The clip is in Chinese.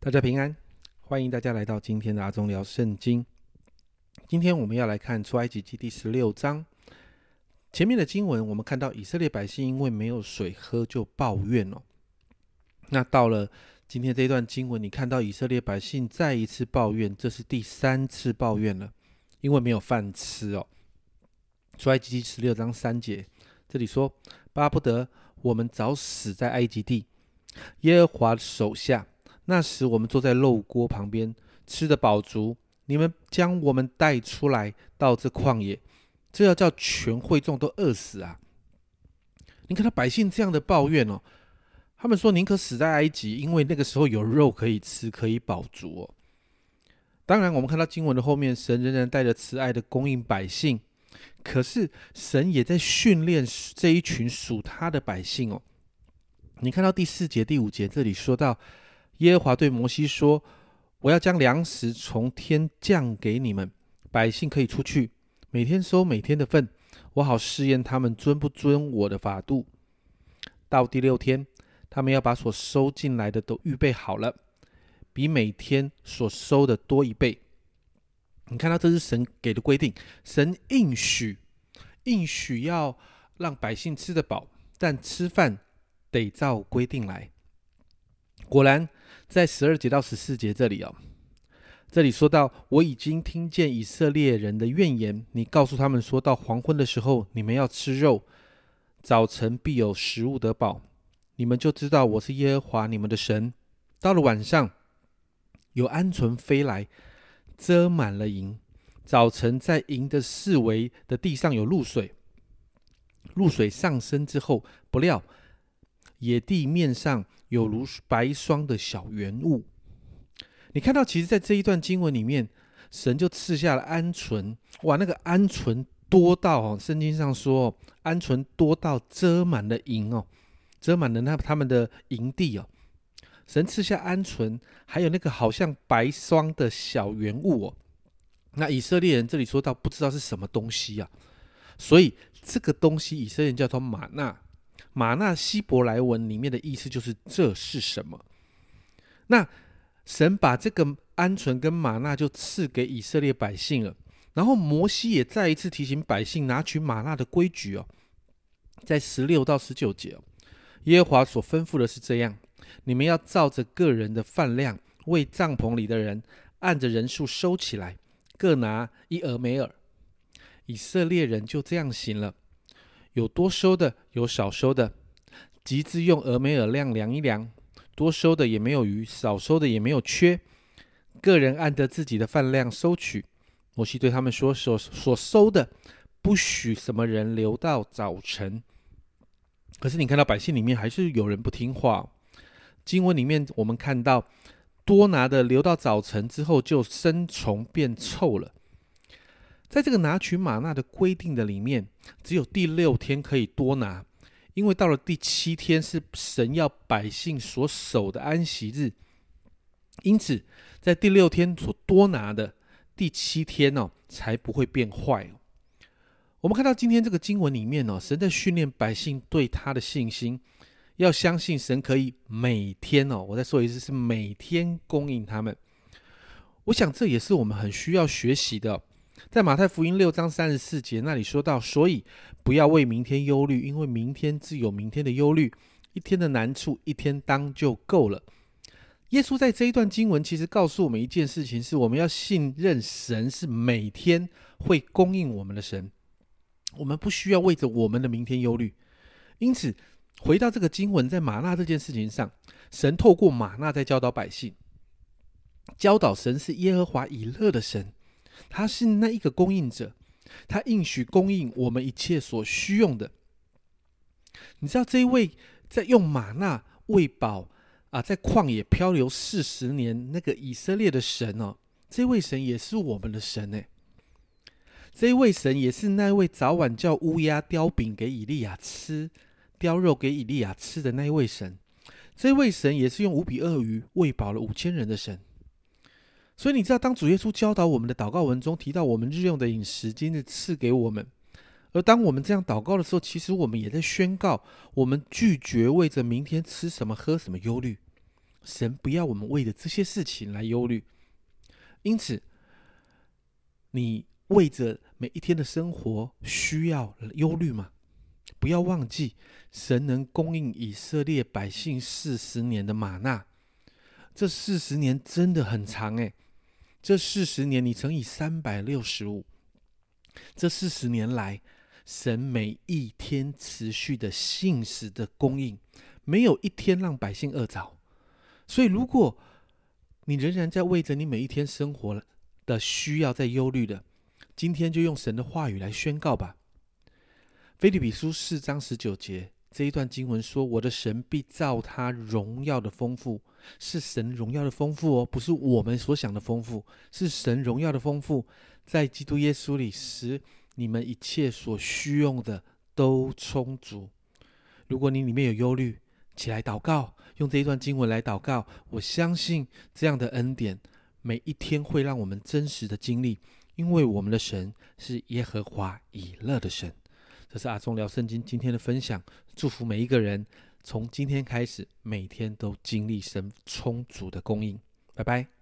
大家平安，欢迎大家来到今天的阿忠聊圣经。今天我们要来看出埃及记第十六章。前面的经文，我们看到以色列百姓因为没有水喝就抱怨哦。那到了今天这一段经文，你看到以色列百姓再一次抱怨，这是第三次抱怨了，因为没有饭吃哦。出埃及记十六章三节，这里说：“巴不得我们早死在埃及地，耶和华手下。那时我们坐在肉锅旁边，吃的饱足。你们将我们带出来到这旷野，这要叫全会众都饿死啊！你看到百姓这样的抱怨哦，他们说宁可死在埃及，因为那个时候有肉可以吃，可以饱足哦。当然，我们看到经文的后面，神仍然带着慈爱的供应百姓。可是神也在训练这一群属他的百姓哦。你看到第四节、第五节这里说到，耶和华对摩西说：“我要将粮食从天降给你们，百姓可以出去，每天收每天的份，我好试验他们遵不遵我的法度。到第六天，他们要把所收进来的都预备好了，比每天所收的多一倍。”你看到这是神给的规定，神应许，应许要让百姓吃得饱，但吃饭得照规定来。果然，在十二节到十四节这里哦，这里说到我已经听见以色列人的怨言，你告诉他们说到黄昏的时候，你们要吃肉，早晨必有食物得饱，你们就知道我是耶和华你们的神。到了晚上，有鹌鹑飞来。遮满了营，早晨在营的四围的地上有露水，露水上升之后，不料野地面上有如白霜的小圆物。你看到，其实，在这一段经文里面，神就赐下了鹌鹑。哇，那个鹌鹑多到哦，圣经上说，鹌鹑多到遮满了营哦，遮满了那他们的营地哦。神赐下鹌鹑，还有那个好像白霜的小圆物哦。那以色列人这里说到不知道是什么东西啊，所以这个东西以色列人叫做玛纳。玛纳希伯来文里面的意思就是这是什么？那神把这个鹌鹑跟玛纳就赐给以色列百姓了。然后摩西也再一次提醒百姓拿取玛纳的规矩哦，在十六到十九节哦，耶和华所吩咐的是这样。你们要照着个人的饭量，为帐篷里的人按着人数收起来，各拿一俄梅尔。以色列人就这样行了，有多收的，有少收的，集资用俄梅尔量量一量，多收的也没有余，少收的也没有缺，个人按着自己的饭量收取。摩西对他们说：所所收的，不许什么人留到早晨。可是你看到百姓里面还是有人不听话。经文里面，我们看到多拿的留到早晨之后就生虫变臭了。在这个拿取玛纳的规定的里面，只有第六天可以多拿，因为到了第七天是神要百姓所守的安息日，因此在第六天所多拿的第七天哦，才不会变坏。我们看到今天这个经文里面哦，神在训练百姓对他的信心。要相信神可以每天哦，我再说一次，是每天供应他们。我想这也是我们很需要学习的。在马太福音六章三十四节那里说到，所以不要为明天忧虑，因为明天自有明天的忧虑，一天的难处一天当就够了。耶稣在这一段经文其实告诉我们一件事情，是我们要信任神是每天会供应我们的神，我们不需要为着我们的明天忧虑。因此。回到这个经文，在玛纳这件事情上，神透过玛纳在教导百姓，教导神是耶和华以勒的神，他是那一个供应者，他应许供应我们一切所需用的。你知道这一位在用玛纳喂饱啊，在旷野漂流四十年那个以色列的神哦，这位神也是我们的神呢，这位神也是那位早晚叫乌鸦叼饼给以利亚吃。叼肉给以利亚吃的那一位神，这位神也是用五比鳄鱼喂饱了五千人的神。所以你知道，当主耶稣教导我们的祷告文中提到我们日用的饮食今日赐给我们，而当我们这样祷告的时候，其实我们也在宣告，我们拒绝为着明天吃什么喝什么忧虑。神不要我们为了这些事情来忧虑。因此，你为着每一天的生活需要忧虑吗？不要忘记，神能供应以色列百姓四十年的玛纳。这四十年真的很长诶，这四十年你乘以三百六十五，这四十年来，神每一天持续的信实的供应，没有一天让百姓饿着。所以，如果你仍然在为着你每一天生活的需要在忧虑的，今天就用神的话语来宣告吧。菲利比书四章十九节这一段经文说：“我的神必造他荣耀的丰富。”是神荣耀的丰富哦，不是我们所想的丰富，是神荣耀的丰富，在基督耶稣里，使你们一切所需用的都充足。如果你里面有忧虑，起来祷告，用这一段经文来祷告。我相信这样的恩典，每一天会让我们真实的经历，因为我们的神是耶和华以乐的神。这是阿忠聊圣经今天的分享，祝福每一个人。从今天开始，每天都经历神充足的供应。拜拜。